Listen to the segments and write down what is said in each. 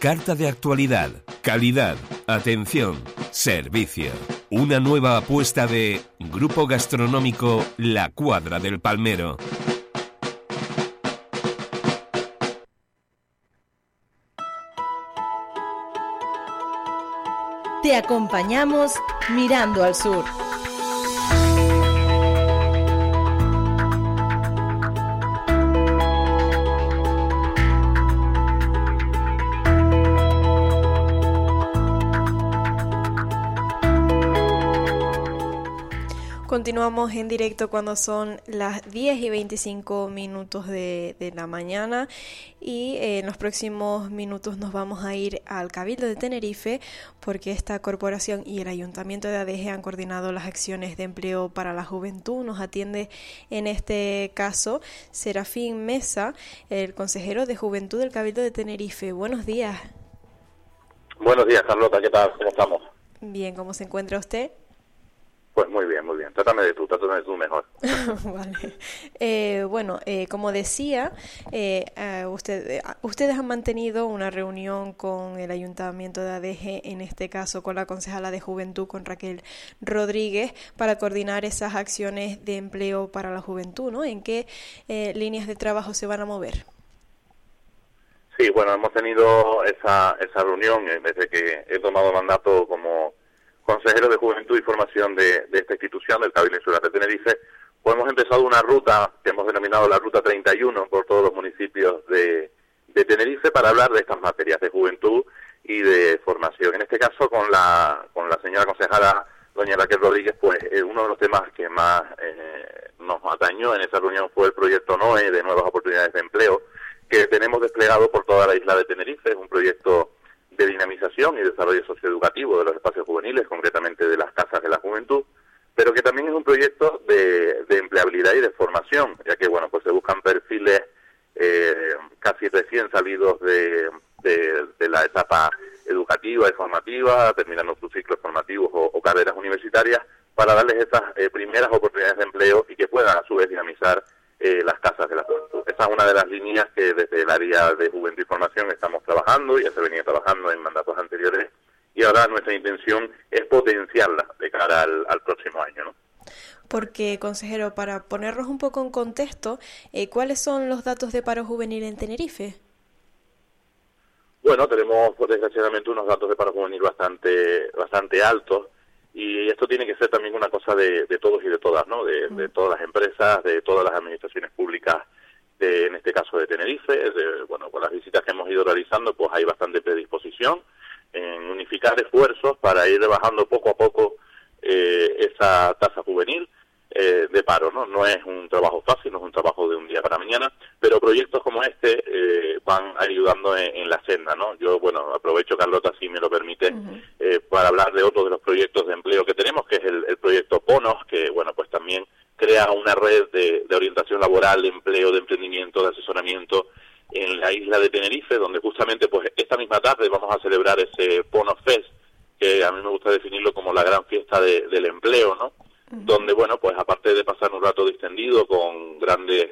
Carta de actualidad, calidad, atención, servicio. Una nueva apuesta de Grupo Gastronómico La Cuadra del Palmero. Te acompañamos mirando al sur. Continuamos en directo cuando son las 10 y 25 minutos de, de la mañana y eh, en los próximos minutos nos vamos a ir al Cabildo de Tenerife porque esta corporación y el Ayuntamiento de ADG han coordinado las acciones de empleo para la juventud. Nos atiende en este caso Serafín Mesa, el consejero de Juventud del Cabildo de Tenerife. Buenos días. Buenos días, Carlota, ¿qué tal? ¿Cómo estamos? Bien, ¿cómo se encuentra usted? Pues muy bien, muy bien. Trátame de tú, trátame de tú mejor. vale. Eh, bueno, eh, como decía, eh, eh usted, eh, ustedes han mantenido una reunión con el Ayuntamiento de ADG, en este caso con la concejala de Juventud, con Raquel Rodríguez, para coordinar esas acciones de empleo para la juventud, ¿no? ¿En qué líneas de trabajo se van a mover? Sí, bueno, hemos tenido esa, esa reunión desde que he tomado mandato como consejero de Juventud y Formación de, esta institución, del Cabildo Insular de Tenerife, pues hemos empezado una ruta que hemos denominado la Ruta 31 por todos los municipios de, Tenerife para hablar de estas materias de juventud y de formación. En este caso, con la, con la señora consejera doña Raquel Rodríguez, pues eh, uno de los temas que más eh, nos atañó en esa reunión fue el proyecto NOE de Nuevas Oportunidades de Empleo, que tenemos desplegado por toda la isla de Tenerife. Es un proyecto de dinamización y desarrollo socioeducativo de los espacios juveniles, concretamente de las casas de la juventud, pero que también es un proyecto de, empleabilidad y de formación, ya que bueno, pues se buscan perfiles eh, casi recién salidos de, de, la etapa educativa y formativa, terminando sus ciclos formativos o, carreras universitarias, para darles esas eh, primeras oportunidades de empleo y que puedan a su vez dinamizar eh, las casas de la juventud. Esa es una de las líneas que desde el área de juventud y formación estamos trabajando, ya se venía trabajando en mandatos anteriores y ahora nuestra intención es potenciarla de cara al, próximo año. ¿no? Porque, consejero, para ponernos un poco en contexto, eh, ¿cuáles son los datos de paro juvenil en Tenerife? Bueno, tenemos pues, desgraciadamente unos datos de paro juvenil bastante, bastante altos y esto tiene que ser también una cosa de, todos y de todas, ¿no? De, todas las empresas, de todas las administraciones públicas, de, en este caso de Tenerife. De, bueno, con las visitas que hemos ido realizando, pues hay bastante predisposición en unificar esfuerzos para ir rebajando poco a poco eh, esa tasa juvenil eh, de paro, ¿no? No es un trabajo fácil, no es un trabajo de un día para mañana, pero proyectos como este eh, van ayudando en, la senda, ¿no? Yo, bueno, aprovecho, Carlota, si me lo permite, eh, para hablar de otro de los proyectos de empleo que tenemos, que es el, proyecto PONOS, que, bueno, pues también crea una red de, orientación laboral, de empleo, de emprendimiento, de asesoramiento en la isla de Tenerife, donde justamente, pues, esta misma tarde vamos a celebrar ese PONOS Fest, que a mí me gusta definirlo como la gran fiesta del empleo, ¿no? donde, bueno, pues aparte de pasar un rato distendido con grandes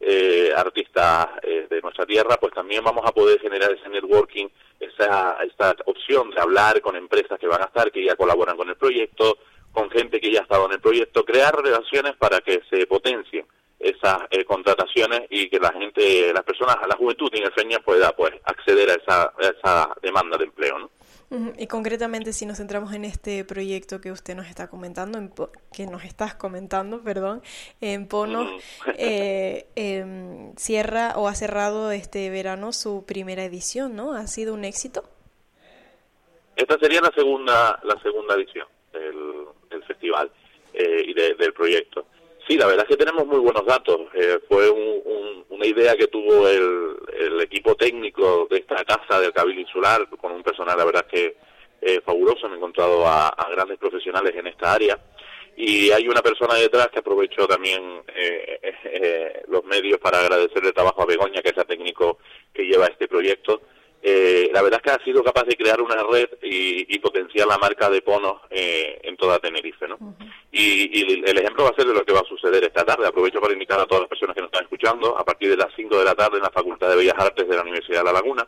eh, artistas eh, de nuestra tierra, pues también vamos a poder generar ese networking, esa, esta opción de hablar con empresas que van a estar, que ya colaboran con el proyecto, con gente que ya ha estado en el proyecto, crear relaciones para que se potencien esas eh, contrataciones y que la gente, las personas, la juventud tinerfeña pueda pues acceder a esa, a esa demanda de empleo, ¿no? Y concretamente si nos centramos en este proyecto que usted nos está comentando, en que nos estás comentando, perdón, en Pono, eh, em, cierra o ha cerrado este verano su primera edición, ¿no? ¿Ha sido un éxito? Esta sería la segunda, la segunda edición festival eh, y del proyecto. Sí, la verdad es que tenemos muy buenos datos. Eh, fue una idea que tuvo el, equipo técnico de esta casa del Cabildo Insular, con un personal, la verdad es que eh, fabuloso. Me he encontrado a, grandes profesionales en esta área. Y hay una persona detrás que aprovechó también eh, los medios para agradecerle el trabajo a Begoña, que es el técnico que lleva este proyecto eh, la verdad es que ha sido capaz de crear una red y, potenciar la marca de Ponos eh, en toda Tenerife, ¿no? y, el ejemplo va a ser de lo que va a suceder esta tarde. Aprovecho para invitar a todas las personas que nos están escuchando a partir de las 5 de la tarde en la Facultad de Bellas Artes de la Universidad de La Laguna,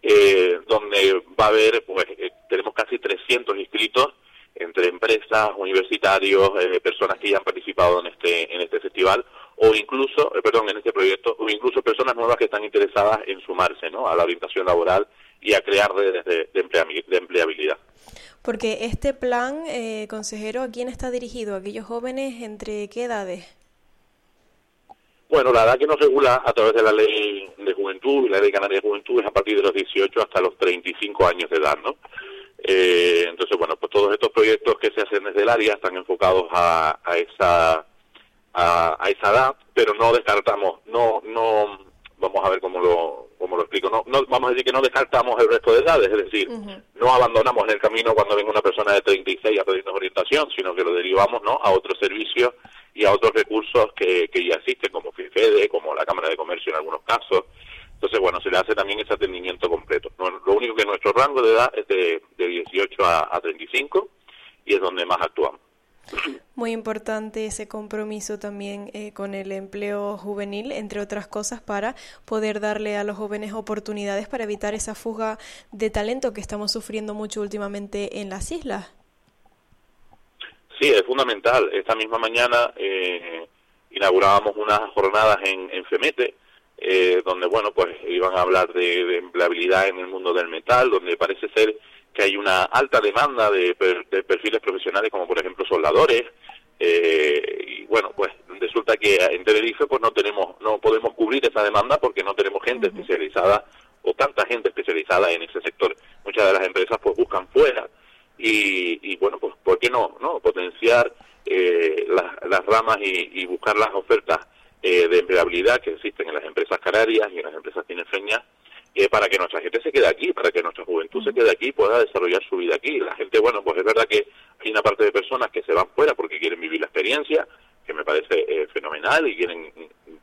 eh, donde va a haber, pues, tenemos casi 300 inscritos entre empresas, universitarios, personas que ya han participado en este en este festival o incluso, eh, perdón, en este proyecto, o incluso personas nuevas que están interesadas en sumarse ¿no? a la orientación laboral y a crear redes de, de, empleabilidad. Porque este plan, eh, consejero, ¿a quién está dirigido? ¿A aquellos jóvenes entre qué edades? Bueno, la edad que nos regula a través de la ley de juventud y la ley canaria de juventud es a partir de los 18 hasta los 35 años de edad, ¿no? Eh, entonces, bueno, pues todos estos proyectos que se hacen desde el área están enfocados a, a esa a, esa edad, pero no descartamos, no, no, vamos a ver cómo lo, cómo lo explico, no, no, vamos a decir que no descartamos el resto de edades, es decir, no abandonamos en el camino cuando venga una persona de 36 a pedirnos orientación, sino que lo derivamos ¿no? a otros servicios y a otros recursos que, que ya existen, como FIFEDE, como la Cámara de Comercio en algunos casos. Entonces, bueno, se le hace también ese atendimiento completo. lo único que nuestro rango de edad es de, de 18 a, a 35 y es donde más actuamos. Muy importante ese compromiso también eh, con el empleo juvenil, entre otras cosas, para poder darle a los jóvenes oportunidades para evitar esa fuga de talento que estamos sufriendo mucho últimamente en las islas. Sí, es fundamental. Esta misma mañana eh, inaugurábamos unas jornadas en, en FEMETE, eh, donde, bueno, pues iban a hablar de, de empleabilidad en el mundo del metal, donde parece ser que hay una alta demanda de, perfiles profesionales como por ejemplo soldadores y bueno pues resulta que en Tenerife pues no tenemos no podemos cubrir esa demanda porque no tenemos gente especializada o tanta gente especializada en ese sector. Muchas de las empresas pues buscan fuera. Y, bueno pues por qué no no potenciar eh, las, ramas y, buscar las ofertas eh, de empleabilidad que existen en las empresas canarias y en las empresas tinefeñas eh, para que nuestra gente se quede aquí, para que nuestra juventud se quede aquí y pueda desarrollar su vida aquí. La gente, bueno, pues es verdad que hay una parte de personas que se van fuera porque quieren vivir la experiencia, que me parece eh, fenomenal y quieren,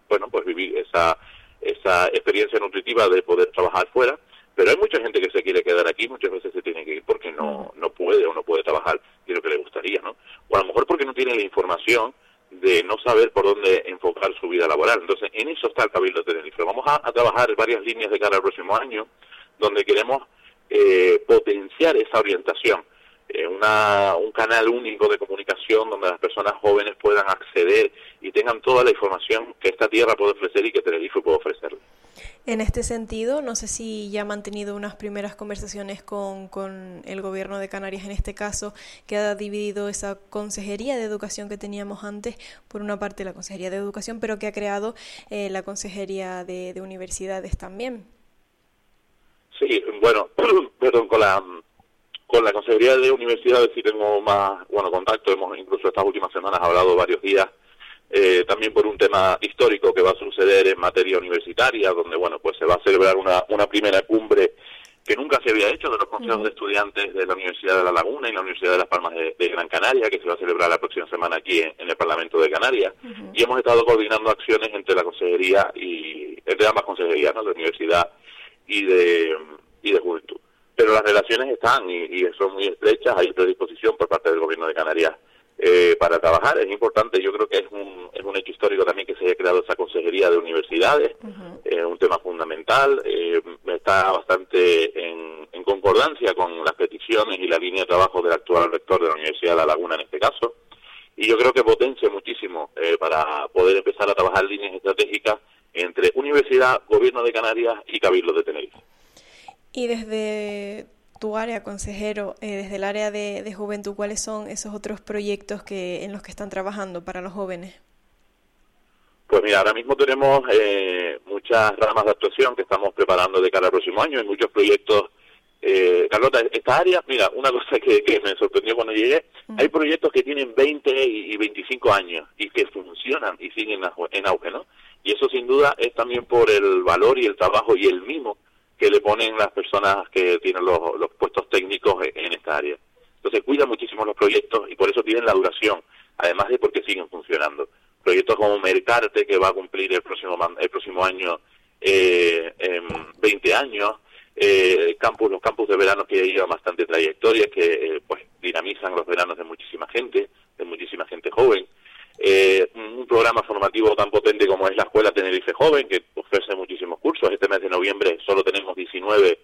bueno, pues vivir esa, esa experiencia nutritiva de poder trabajar fuera. Pero hay mucha gente que se quiere quedar aquí, muchas veces se tiene que ir porque no, no puede o no puede trabajar y lo que le gustaría, ¿no? O a lo mejor porque no tiene la información de no saber por dónde enfocar su vida laboral. Entonces, en eso está el Cabildo de Tenerife. Vamos a, trabajar varias líneas de cara al próximo año, donde queremos eh, potenciar esa orientación. Eh, una, un canal único de comunicación donde las personas jóvenes puedan acceder y tengan toda la información que esta tierra puede ofrecer y que Tenerife puede ofrecerle. En este sentido, no sé si ya ha mantenido unas primeras conversaciones con, con, el gobierno de Canarias, en este caso, que ha dividido esa consejería de educación que teníamos antes, por una parte la consejería de educación, pero que ha creado eh, la consejería de, universidades también. Sí, bueno, perdón, con la con la consejería de universidades sí tengo más bueno contacto, hemos incluso estas últimas semanas hablado varios días eh, también por un tema histórico que va a suceder en materia universitaria, donde bueno pues se va a celebrar una, una primera cumbre que nunca se había hecho de los consejos de estudiantes de la Universidad de La Laguna y la Universidad de Las Palmas de, Gran Canaria, que se va a celebrar la próxima semana aquí en, el Parlamento de Canarias. Y hemos estado coordinando acciones entre la consejería y entre ambas consejerías, ¿no? de universidad y de, y de juventud. Pero las relaciones están y, y son muy estrechas, hay predisposición por parte del Gobierno de Canarias eh, para trabajar. Es importante, yo creo que es un, es un hecho histórico también que se haya creado esa consejería de universidades, es un tema fundamental, eh, está bastante en, en, concordancia con las peticiones y la línea de trabajo del actual rector de la Universidad de La Laguna en este caso, y yo creo que potencia muchísimo eh, para poder empezar a trabajar líneas estratégicas entre universidad, gobierno de Canarias y Cabildo de Tenerife. Y desde tu área, consejero, eh, desde el área de, juventud, ¿cuáles son esos otros proyectos que en los que están trabajando para los jóvenes? Pues mira, ahora mismo tenemos eh, muchas ramas de actuación que estamos preparando de cara al próximo año. Hay muchos proyectos Eh, Carlota, esta área, mira, una cosa que, que me sorprendió cuando llegué, hay proyectos que tienen 20 y 25 años y que funcionan y siguen en auge, ¿no? Y eso sin duda es también por el valor y el trabajo y el mimo que le ponen las personas que tienen los, los puestos técnicos en esta área. Entonces cuidan muchísimo los proyectos y por eso tienen la duración, además de porque siguen funcionando. Proyectos como Mercarte, que va a cumplir el próximo, el próximo año eh, 20 años, eh, campus, los campus de verano que llevan bastante trayectoria, que eh, pues dinamizan los veranos de muchísima gente, de muchísima gente joven. Eh, un programa formativo tan potente como es la Escuela Tenerife Joven, que ofrece muchísimos cursos. Este mes de noviembre solo tenemos 19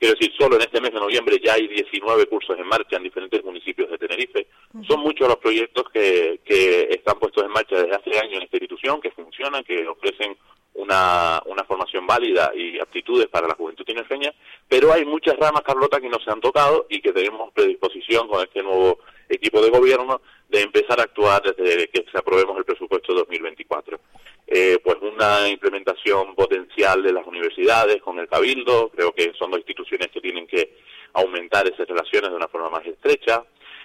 Quiero decir, solo en este mes de noviembre ya hay 19 cursos en marcha en diferentes municipios de Tenerife. Son muchos los proyectos que, que están puestos en marcha desde hace años en esta institución, que funcionan, que ofrecen una, una formación válida y aptitudes para la juventud tinerfeña, pero hay muchas ramas, Carlota, que no se han tocado y que tenemos predisposición con este nuevo equipo de gobierno de empezar a actuar desde que se aprobemos el presupuesto 2024. Eh, pues una implementación potencial de las universidades con el cabildo, creo que son dos instituciones que tienen que aumentar esas relaciones de una forma más estrecha,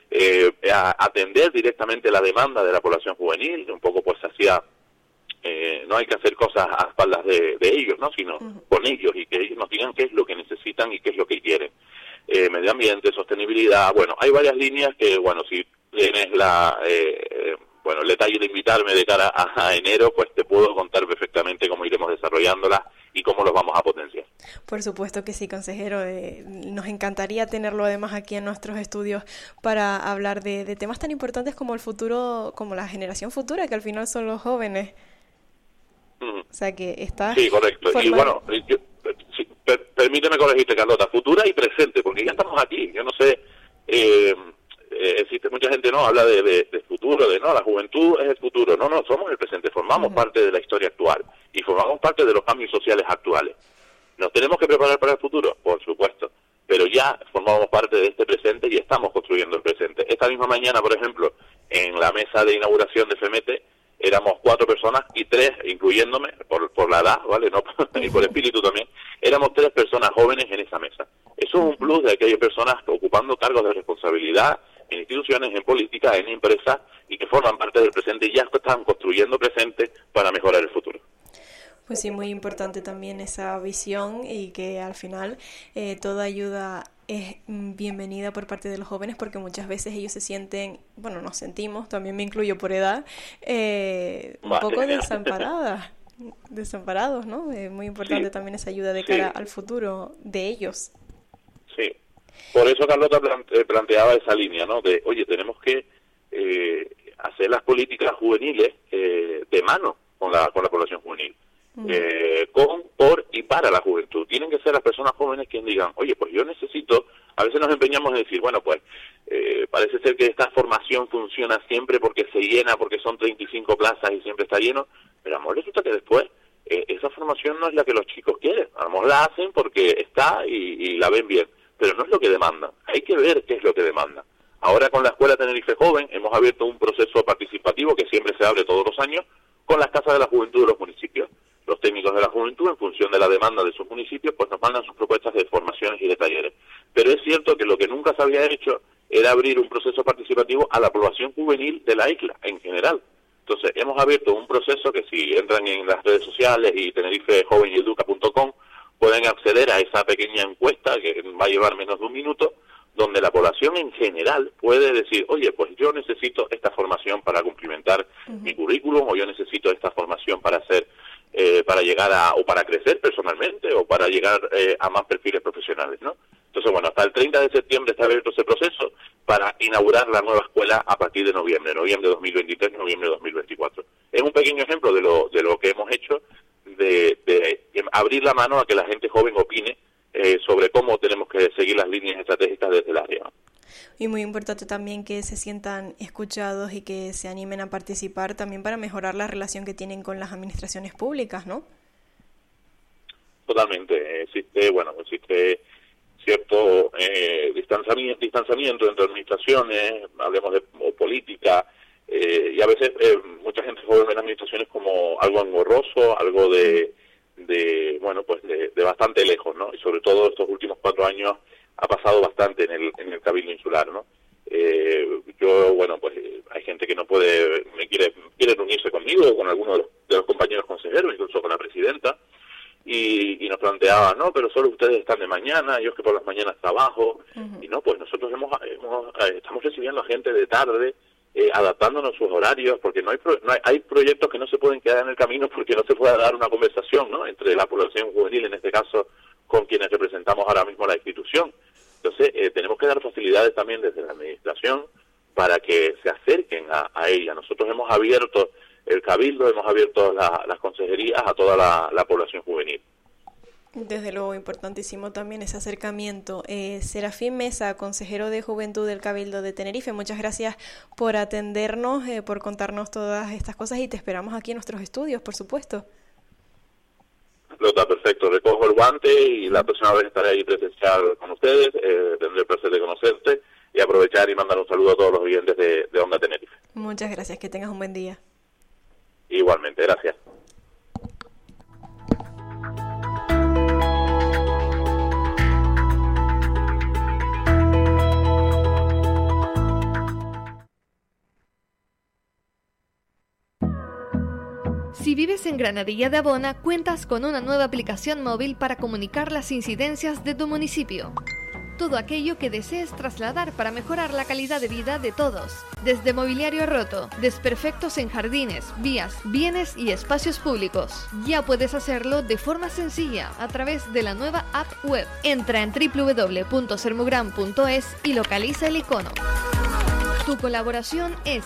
eh, atender directamente la demanda de la población juvenil, un poco pues hacia eh, no hay que hacer cosas a espaldas de, ellos, ¿no? sino con ellos y que ellos nos digan qué es lo que necesitan y qué es lo que quieren. Eh, medio ambiente, sostenibilidad, bueno, hay varias líneas que, bueno, si tienes la eh, bueno, el detalle de invitarme de cara a, enero, pues te puedo contar perfectamente cómo iremos desarrollándola y cómo los vamos a potenciar. Por supuesto que sí, consejero. Eh, nos encantaría tenerlo además aquí en nuestros estudios para hablar de, temas tan importantes como el futuro, como la generación futura, que al final son los jóvenes. O sea que está... Sí, correcto. Y bueno, yo, permíteme corregirte, Carlota, futura y presente, porque ya estamos aquí. Yo no sé... Eh, eh, existe mucha gente no habla de, de, futuro, de no, la juventud es el futuro. No, no, somos el presente, formamos parte de la historia actual y formamos parte de los cambios sociales actuales. ¿Nos tenemos que preparar para el futuro? Por supuesto, pero ya formamos parte de este presente y estamos construyendo el presente. Esta misma mañana, por ejemplo, en la mesa de inauguración de FEMETE, éramos cuatro personas y tres, incluyéndome, por, por la edad, ¿vale? No, y por espíritu también, éramos tres personas jóvenes en esa mesa. Eso es un plus de aquellas personas ocupando cargos de responsabilidad en instituciones, en política, en empresas y que forman parte del presente y ya están construyendo presente para mejorar el futuro. Pues sí, muy importante también esa visión y que al final eh, toda ayuda es bienvenida por parte de los jóvenes porque muchas veces ellos se sienten, bueno, nos sentimos, también me incluyo por edad, eh, un poco desamparadas, desamparados, ¿no? Es muy importante también esa ayuda de cara al futuro de ellos. Por eso Carlota eh, planteaba esa línea, ¿no? De, oye, tenemos que eh, hacer las políticas juveniles eh, de mano con la, con la población juvenil. con, por y para la juventud. Tienen que ser las personas jóvenes quienes digan, oye, pues yo necesito, a veces nos empeñamos en decir, bueno, pues parece ser que esta formación funciona siempre porque se llena, porque son 35 plazas y siempre está lleno, pero amor, resulta que después esa formación no es la que los chicos quieren. A lo mejor la hacen porque está y la ven bien pero no es lo que demandan. Hay que ver qué es lo que demandan. Ahora con la Escuela Tenerife Joven hemos abierto un proceso participativo que siempre se abre todos los años con las casas de la juventud de los municipios. Los técnicos de la juventud, en función de la demanda de sus municipios, pues nos mandan sus propuestas de formaciones y de talleres. Pero es cierto que lo que nunca se había hecho era abrir un proceso participativo a la población juvenil de la isla en general. Entonces, hemos abierto un proceso que si entran en las redes sociales y tenerifejoveneduca.com, pueden acceder a esa pequeña encuesta que va a llevar menos de un minuto, donde la población en general puede decir, oye, pues yo necesito esta formación para cumplimentar mi currículum o yo necesito esta formación para hacer, eh, para llegar a, o para crecer personalmente o para llegar eh, a más perfiles profesionales, ¿no? Entonces, bueno, hasta el 30 de septiembre está abierto ese proceso para inaugurar la nueva escuela a partir de noviembre, noviembre de 2023, noviembre de 2024. Es un pequeño ejemplo de lo, de lo que hemos hecho de, abrir la mano a que la gente joven opine eh, sobre cómo tenemos que seguir las líneas estratégicas desde el área. Y muy importante también que se sientan escuchados y que se animen a participar también para mejorar la relación que tienen con las administraciones públicas, ¿no? Totalmente. Existe, bueno, existe cierto eh, distanciamiento, distanciamiento entre administraciones, hablemos de política, eh, y a veces eh, mucha gente joven ve las administraciones como algo engorroso, algo de, de bueno, pues de, bastante lejos, ¿no? Y sobre todo estos últimos cuatro años ha pasado bastante en el, en el Cabildo Insular, ¿no? Eh, yo, bueno, pues hay gente que no puede, me quiere, quiere reunirse conmigo o con alguno de los, de los compañeros consejeros, incluso con la presidenta, y, y, nos planteaba, no, pero solo ustedes están de mañana, yo es que por las mañanas trabajo, y no, pues nosotros hemos, hemos eh, estamos recibiendo a gente de tarde, eh, adaptándonos sus horarios, porque no hay, no hay, hay proyectos que no se pueden quedar en el camino porque no se puede dar una conversación, ¿no? Entre la población juvenil, en este caso, con quienes representamos ahora mismo la institución. Entonces, eh, tenemos que dar facilidades también desde la administración para que se acerquen a, a ella. Nosotros hemos abierto el cabildo, hemos abierto la, las consejerías a toda la, la, población juvenil. Desde luego, importantísimo también ese acercamiento. Eh, Serafín Mesa, consejero de Juventud del Cabildo de Tenerife, muchas gracias por atendernos, eh, por contarnos todas estas cosas y te esperamos aquí en nuestros estudios, por supuesto. Está perfecto. Recojo el guante y la próxima vez estaré ahí presencial con ustedes. Eh, tendré el placer de conocerte y aprovechar y mandar un saludo a todos los oyentes de, de Onda Tenerife. Muchas gracias. Que tengas un buen día. Igualmente, gracias. Si vives en Granadilla de Abona, cuentas con una nueva aplicación móvil para comunicar las incidencias de tu municipio. Todo aquello que desees trasladar para mejorar la calidad de vida de todos. Desde mobiliario roto, desperfectos en jardines, vías, bienes y espacios públicos. Ya puedes hacerlo de forma sencilla a través de la nueva app web. Entra en www.sermugram.es y localiza el icono. Tu colaboración es